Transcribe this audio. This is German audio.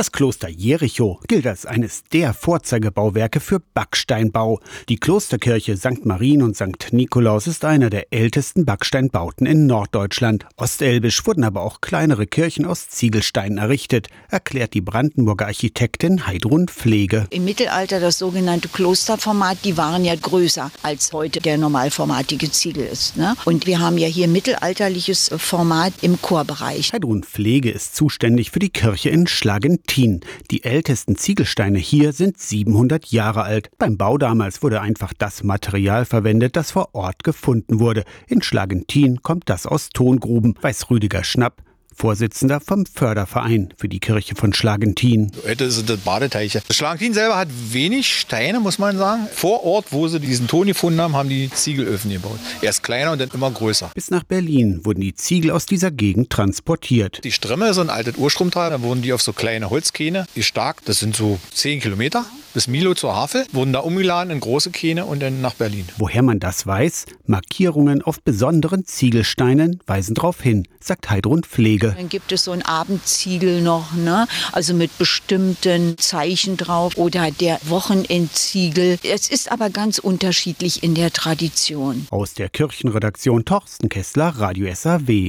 Das Kloster Jericho gilt als eines der Vorzeigebauwerke für Backsteinbau. Die Klosterkirche St. Marien und St. Nikolaus ist einer der ältesten Backsteinbauten in Norddeutschland. Ostelbisch wurden aber auch kleinere Kirchen aus Ziegelsteinen errichtet, erklärt die Brandenburger Architektin Heidrun Pflege. Im Mittelalter das sogenannte Klosterformat, die waren ja größer als heute der normalformatige Ziegel ist. Ne? Und wir haben ja hier mittelalterliches Format im Chorbereich. Heidrun Pflege ist zuständig für die Kirche in Schlagentin. Argentin. Die ältesten Ziegelsteine hier sind 700 Jahre alt. Beim Bau damals wurde einfach das Material verwendet, das vor Ort gefunden wurde. In Schlagentin kommt das aus Tongruben, weiß Rüdiger Schnapp. Vorsitzender vom Förderverein für die Kirche von Schlagentin. Heute sind das Badeteiche. Schlagentin selber hat wenig Steine, muss man sagen. Vor Ort, wo sie diesen Ton gefunden haben, haben die Ziegelöfen gebaut. Erst kleiner und dann immer größer. Bis nach Berlin wurden die Ziegel aus dieser Gegend transportiert. Die Strömme ist ein altes Urstromtal. Da wurden die auf so kleine Holzkähne gestarkt. Das sind so 10 Kilometer bis Milo zur Havel, wurden da umgeladen in große Kähne und dann nach Berlin. Woher man das weiß? Markierungen auf besonderen Ziegelsteinen weisen darauf hin, sagt Heidrun Pflege. Dann gibt es so ein Abendziegel noch, ne? also mit bestimmten Zeichen drauf oder der Wochenendziegel. Es ist aber ganz unterschiedlich in der Tradition. Aus der Kirchenredaktion Torsten Kessler, Radio SAW.